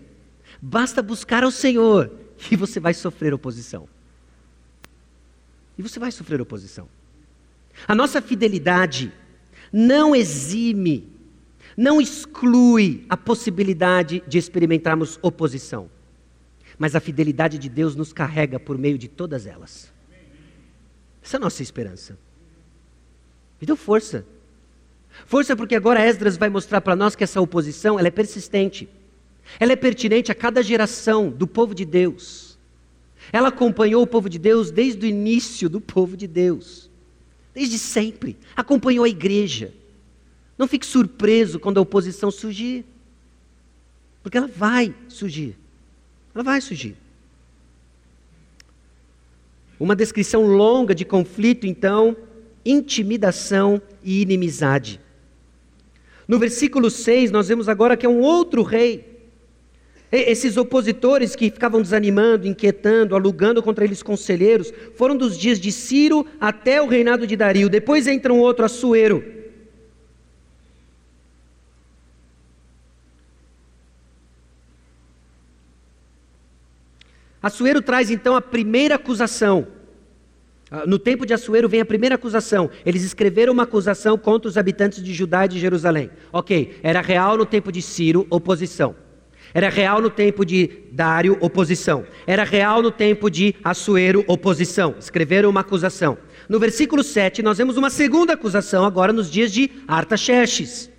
basta buscar ao Senhor e você vai sofrer oposição. E você vai sofrer oposição. A nossa fidelidade não exime, não exclui a possibilidade de experimentarmos oposição. Mas a fidelidade de Deus nos carrega por meio de todas elas. Essa é a nossa esperança. Me deu força. Força porque agora Esdras vai mostrar para nós que essa oposição ela é persistente. Ela é pertinente a cada geração do povo de Deus. Ela acompanhou o povo de Deus desde o início do povo de Deus. Desde sempre. Acompanhou a igreja. Não fique surpreso quando a oposição surgir. Porque ela vai surgir. Ela vai surgir. Uma descrição longa de conflito, então, intimidação e inimizade. No versículo 6, nós vemos agora que é um outro rei. Esses opositores que ficavam desanimando, inquietando, alugando contra eles conselheiros, foram dos dias de Ciro até o reinado de Dario. Depois entra um outro, Assuero. Assuero traz então a primeira acusação. Ah, no tempo de Assuero vem a primeira acusação. Eles escreveram uma acusação contra os habitantes de Judá e de Jerusalém. Ok, era real no tempo de Ciro, oposição. Era real no tempo de Dário, oposição. Era real no tempo de Assuero, oposição. Escreveram uma acusação. No versículo 7, nós vemos uma segunda acusação, agora nos dias de Artaxerxes,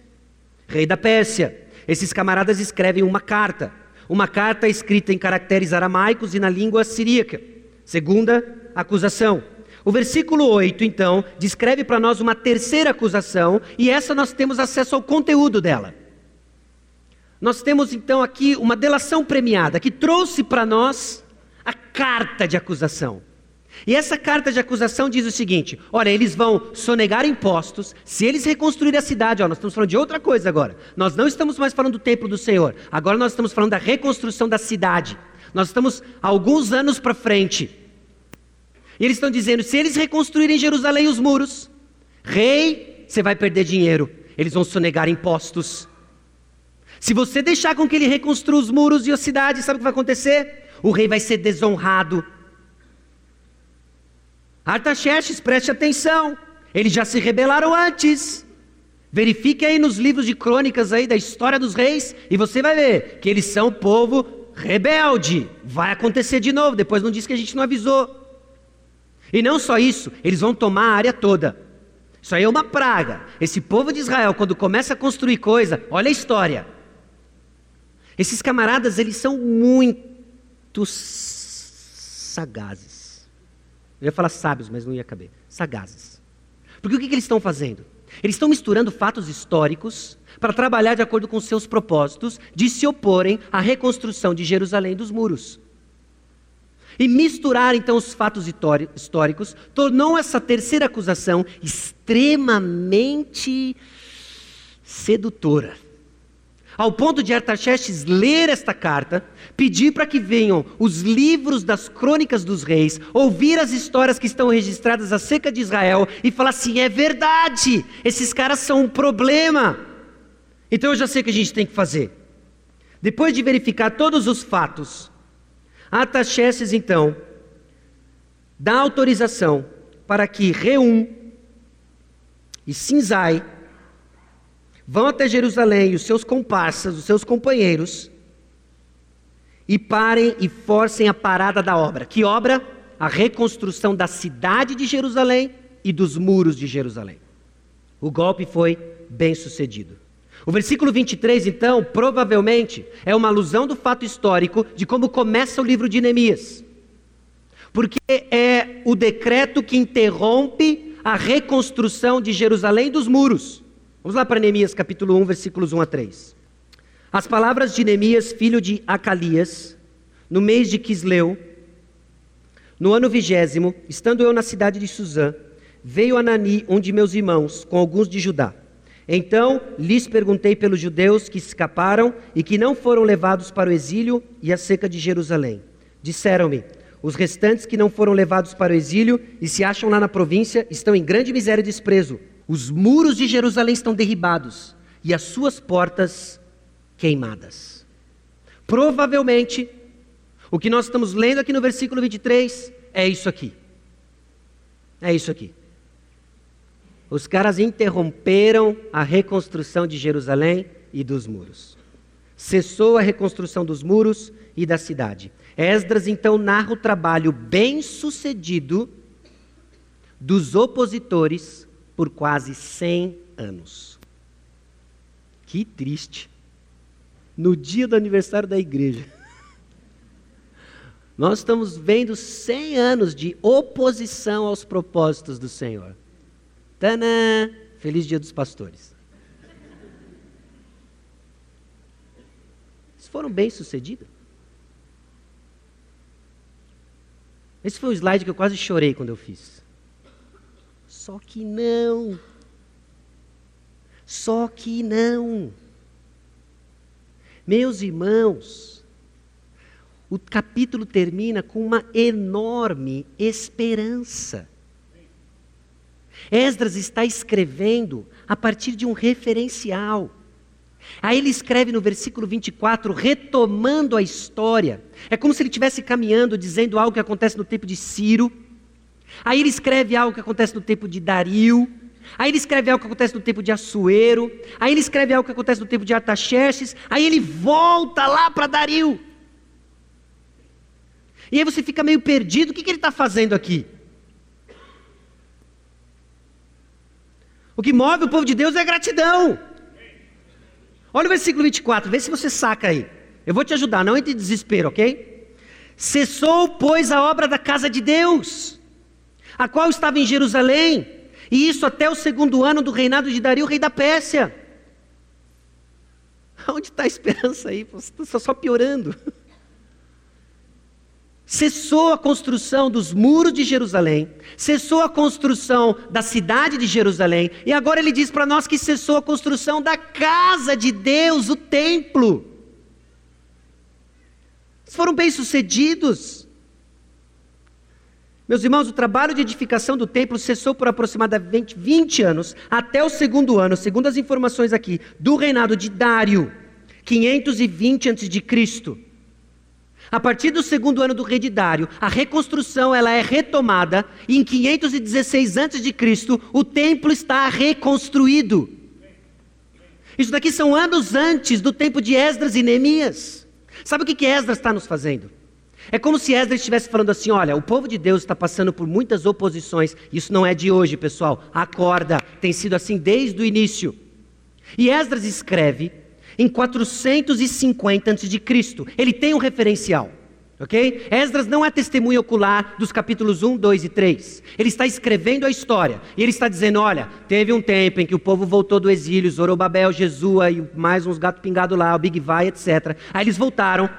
rei da Pérsia. Esses camaradas escrevem uma carta. Uma carta escrita em caracteres aramaicos e na língua siríaca. Segunda acusação. O versículo 8, então, descreve para nós uma terceira acusação, e essa nós temos acesso ao conteúdo dela. Nós temos então aqui uma delação premiada que trouxe para nós a carta de acusação. E essa carta de acusação diz o seguinte: olha, eles vão sonegar impostos se eles reconstruírem a cidade. Ó, nós estamos falando de outra coisa agora. Nós não estamos mais falando do templo do Senhor. Agora nós estamos falando da reconstrução da cidade. Nós estamos alguns anos para frente. E eles estão dizendo: se eles reconstruírem Jerusalém os muros, rei, você vai perder dinheiro. Eles vão sonegar impostos. Se você deixar com que ele reconstrua os muros e a cidade, sabe o que vai acontecer? O rei vai ser desonrado. Artaxerxes, preste atenção. Eles já se rebelaram antes. Verifique aí nos livros de crônicas aí da história dos reis e você vai ver que eles são povo rebelde. Vai acontecer de novo. Depois não diz que a gente não avisou. E não só isso, eles vão tomar a área toda. Isso aí é uma praga. Esse povo de Israel, quando começa a construir coisa, olha a história. Esses camaradas, eles são muito sagazes. Eu ia falar sábios, mas não ia caber. Sagazes. Porque o que, que eles estão fazendo? Eles estão misturando fatos históricos para trabalhar de acordo com seus propósitos de se oporem à reconstrução de Jerusalém dos muros. E misturar então os fatos históricos tornou essa terceira acusação extremamente sedutora. Ao ponto de Artaxerxes ler esta carta, pedir para que venham os livros das crônicas dos reis, ouvir as histórias que estão registradas acerca de Israel e falar assim: é verdade, esses caras são um problema. Então eu já sei o que a gente tem que fazer. Depois de verificar todos os fatos, Ataxerxes, então, dá autorização para que Reum e Sinzai vão até Jerusalém, os seus comparsas, os seus companheiros, e parem e forcem a parada da obra. Que obra? A reconstrução da cidade de Jerusalém e dos muros de Jerusalém. O golpe foi bem sucedido. O versículo 23, então, provavelmente é uma alusão do fato histórico de como começa o livro de Neemias. Porque é o decreto que interrompe a reconstrução de Jerusalém dos muros. Vamos lá para Neemias capítulo 1, versículos 1 a 3. As palavras de Neemias, filho de Acalias, no mês de Quisleu, no ano vigésimo, estando eu na cidade de Suzã, veio Anani, um de meus irmãos, com alguns de Judá. Então lhes perguntei pelos judeus que escaparam e que não foram levados para o exílio e a seca de Jerusalém. Disseram-me: os restantes que não foram levados para o exílio e se acham lá na província estão em grande miséria e desprezo. Os muros de Jerusalém estão derribados e as suas portas queimadas. Provavelmente, o que nós estamos lendo aqui no versículo 23 é isso aqui. É isso aqui. Os caras interromperam a reconstrução de Jerusalém e dos muros. Cessou a reconstrução dos muros e da cidade. Esdras então narra o trabalho bem sucedido dos opositores por quase 100 anos. Que triste. No dia do aniversário da igreja. Nós estamos vendo 100 anos de oposição aos propósitos do Senhor. Tanã! Feliz Dia dos Pastores. Eles foram bem sucedidos? Esse foi o slide que eu quase chorei quando eu fiz. Só que não. Só que não. Meus irmãos, o capítulo termina com uma enorme esperança. Esdras está escrevendo a partir de um referencial. Aí ele escreve no versículo 24, retomando a história. É como se ele estivesse caminhando, dizendo algo que acontece no tempo de Ciro. Aí ele escreve algo que acontece no tempo de Dario. Aí ele escreve algo que acontece no tempo de Assuero. Aí ele escreve algo que acontece no tempo de Artaxerxes. Aí ele volta lá para Dario. E aí você fica meio perdido. O que, que ele está fazendo aqui? O que move o povo de Deus é gratidão. Olha o versículo 24, vê se você saca aí. Eu vou te ajudar, não entre em desespero, ok? Cessou, pois, a obra da casa de Deus, a qual estava em Jerusalém, e isso até o segundo ano do reinado de Dario, rei da Pérsia. Onde está a esperança aí? Está só piorando. Cessou a construção dos muros de Jerusalém, cessou a construção da cidade de Jerusalém, e agora ele diz para nós que cessou a construção da casa de Deus, o templo. Foram bem-sucedidos. Meus irmãos, o trabalho de edificação do templo cessou por aproximadamente 20 anos, até o segundo ano, segundo as informações aqui, do reinado de Dário, 520 a.C. A partir do segundo ano do rei de Dário, a reconstrução ela é retomada e em 516 a.C. o templo está reconstruído. Isso daqui são anos antes do tempo de Esdras e Neemias. Sabe o que, que Esdras está nos fazendo? É como se Esdras estivesse falando assim: olha, o povo de Deus está passando por muitas oposições. Isso não é de hoje, pessoal. Acorda, tem sido assim desde o início. E Esdras escreve em 450 a.C. Ele tem um referencial. Ok? Esdras não é testemunha ocular dos capítulos 1, 2 e 3. Ele está escrevendo a história. E ele está dizendo: olha, teve um tempo em que o povo voltou do exílio, Zorobabel, Jesua e mais uns gatos pingados lá, o Big Vai, etc. Aí eles voltaram.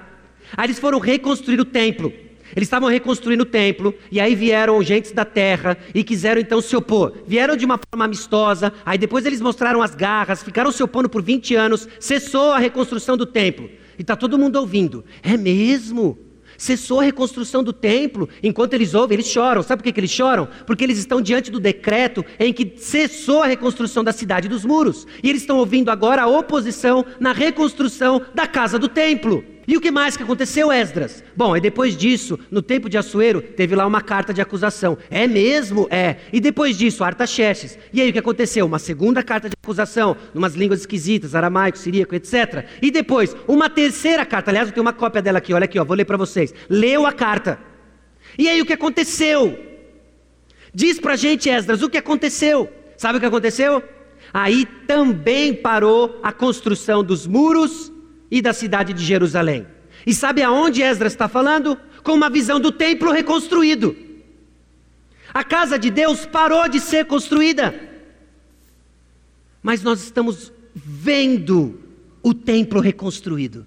Aí eles foram reconstruir o templo. Eles estavam reconstruindo o templo, e aí vieram gentes da terra e quiseram então se opor. Vieram de uma forma amistosa, aí depois eles mostraram as garras, ficaram se opondo por 20 anos, cessou a reconstrução do templo. E está todo mundo ouvindo. É mesmo? Cessou a reconstrução do templo. Enquanto eles ouvem, eles choram. Sabe por que, que eles choram? Porque eles estão diante do decreto em que cessou a reconstrução da cidade dos muros. E eles estão ouvindo agora a oposição na reconstrução da casa do templo. E o que mais que aconteceu, Esdras? Bom, e depois disso, no tempo de Assuero, teve lá uma carta de acusação. É mesmo? É. E depois disso, Artaxerxes. E aí o que aconteceu? Uma segunda carta de acusação, numas línguas esquisitas, aramaico, siríaco, etc. E depois, uma terceira carta. Aliás, eu tenho uma cópia dela aqui, olha aqui, ó, vou ler para vocês. Leu a carta. E aí o que aconteceu? Diz pra gente, Esdras, o que aconteceu? Sabe o que aconteceu? Aí também parou a construção dos muros e da cidade de Jerusalém. E sabe aonde Esdras está falando? Com uma visão do templo reconstruído. A casa de Deus parou de ser construída. Mas nós estamos vendo o templo reconstruído.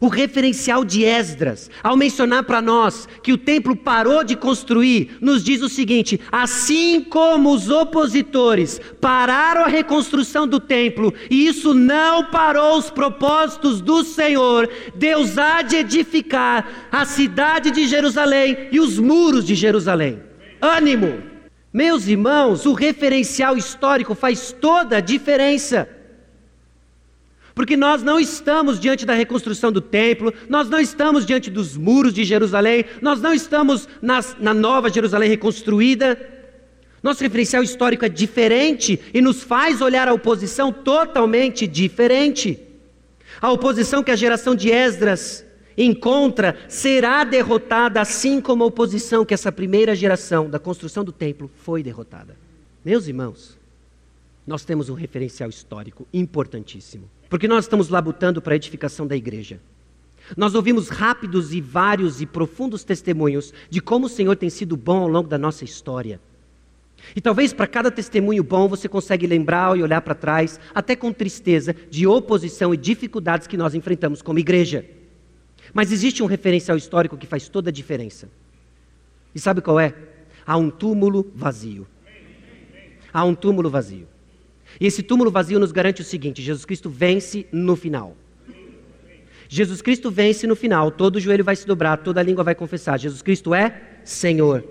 O referencial de Esdras, ao mencionar para nós que o templo parou de construir, nos diz o seguinte: assim como os opositores pararam a reconstrução do templo, e isso não parou os propósitos do Senhor, Deus há de edificar a cidade de Jerusalém e os muros de Jerusalém. Ânimo! Meus irmãos, o referencial histórico faz toda a diferença. Porque nós não estamos diante da reconstrução do templo, nós não estamos diante dos muros de Jerusalém, nós não estamos nas, na nova Jerusalém reconstruída. Nosso referencial histórico é diferente e nos faz olhar a oposição totalmente diferente. A oposição que a geração de Esdras encontra será derrotada, assim como a oposição que essa primeira geração da construção do templo foi derrotada. Meus irmãos, nós temos um referencial histórico importantíssimo. Porque nós estamos labutando para a edificação da igreja. Nós ouvimos rápidos e vários e profundos testemunhos de como o Senhor tem sido bom ao longo da nossa história. E talvez para cada testemunho bom você consegue lembrar e olhar para trás, até com tristeza, de oposição e dificuldades que nós enfrentamos como igreja. Mas existe um referencial histórico que faz toda a diferença. E sabe qual é? Há um túmulo vazio. Há um túmulo vazio. E esse túmulo vazio nos garante o seguinte: Jesus Cristo vence no final. Jesus Cristo vence no final, todo joelho vai se dobrar, toda língua vai confessar: Jesus Cristo é Senhor.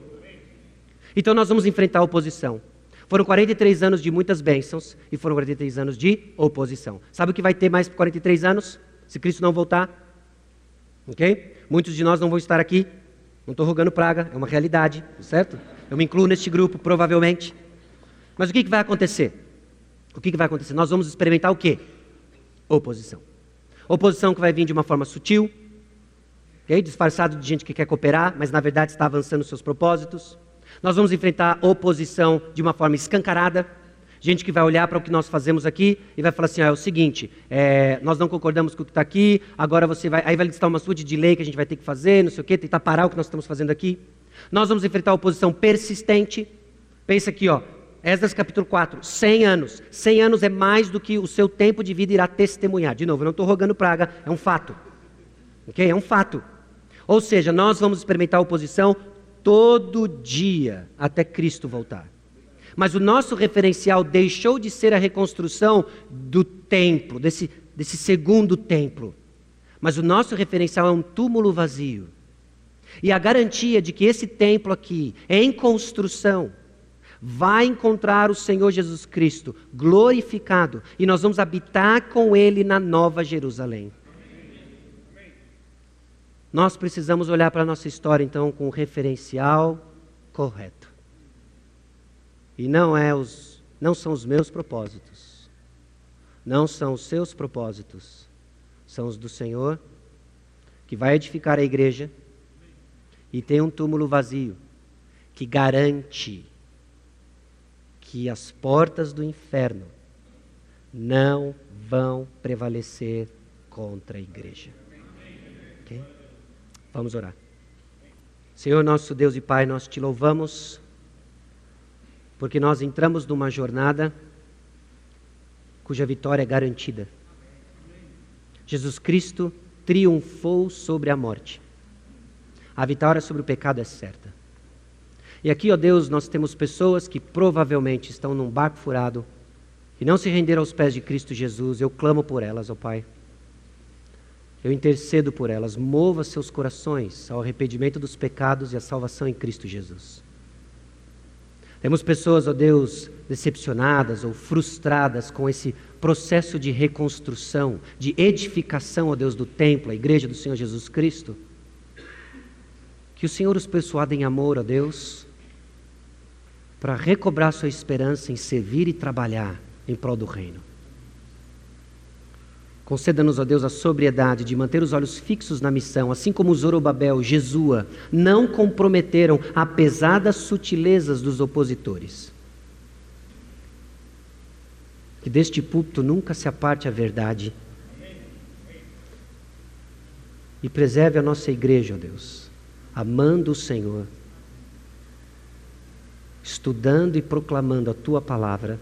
Então nós vamos enfrentar a oposição. Foram 43 anos de muitas bênçãos e foram 43 anos de oposição. Sabe o que vai ter mais por 43 anos? Se Cristo não voltar? Ok? Muitos de nós não vão estar aqui. Não estou rogando praga, é uma realidade, certo? Eu me incluo neste grupo, provavelmente. Mas o que, que vai acontecer? O que, que vai acontecer? Nós vamos experimentar o quê? Oposição. Oposição que vai vir de uma forma sutil, okay? disfarçado de gente que quer cooperar, mas na verdade está avançando seus propósitos. Nós vamos enfrentar oposição de uma forma escancarada, gente que vai olhar para o que nós fazemos aqui e vai falar assim: ah, é o seguinte, é, nós não concordamos com o que está aqui, agora você vai. Aí vai listar uma suíte de lei que a gente vai ter que fazer, não sei o quê, tentar parar o que nós estamos fazendo aqui. Nós vamos enfrentar oposição persistente. Pensa aqui, ó, Esdras capítulo 4, 100 anos. 100 anos é mais do que o seu tempo de vida irá testemunhar. De novo, eu não estou rogando praga, é um fato. Ok? É um fato. Ou seja, nós vamos experimentar oposição todo dia até Cristo voltar. Mas o nosso referencial deixou de ser a reconstrução do templo, desse, desse segundo templo. Mas o nosso referencial é um túmulo vazio. E a garantia de que esse templo aqui, em construção, vai encontrar o Senhor Jesus Cristo glorificado e nós vamos habitar com Ele na Nova Jerusalém. Nós precisamos olhar para a nossa história então com o referencial correto. E não é os não são os meus propósitos. Não são os seus propósitos. São os do Senhor que vai edificar a igreja e tem um túmulo vazio que garante que as portas do inferno não vão prevalecer contra a igreja. Okay? Vamos orar. Senhor nosso Deus e Pai, nós te louvamos porque nós entramos numa jornada cuja vitória é garantida. Jesus Cristo triunfou sobre a morte. A vitória sobre o pecado é certa. E aqui, ó Deus, nós temos pessoas que provavelmente estão num barco furado e não se renderam aos pés de Cristo Jesus. Eu clamo por elas, ó Pai. Eu intercedo por elas. Mova seus corações ao arrependimento dos pecados e à salvação em Cristo Jesus. Temos pessoas, ó Deus, decepcionadas ou frustradas com esse processo de reconstrução, de edificação, ó Deus, do templo, a igreja do Senhor Jesus Cristo. Que o Senhor os persuada em amor, ó Deus, para recobrar sua esperança em servir e trabalhar em prol do reino. Conceda-nos, ó Deus, a sobriedade de manter os olhos fixos na missão, assim como Zorobabel, Jesua, não comprometeram apesar das sutilezas dos opositores. Que deste púlpito nunca se aparte a verdade. E preserve a nossa igreja, ó Deus, amando o Senhor, estudando e proclamando a tua palavra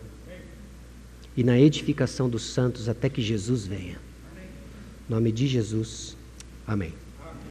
e na edificação dos santos até que Jesus venha. Em nome de Jesus. Amém.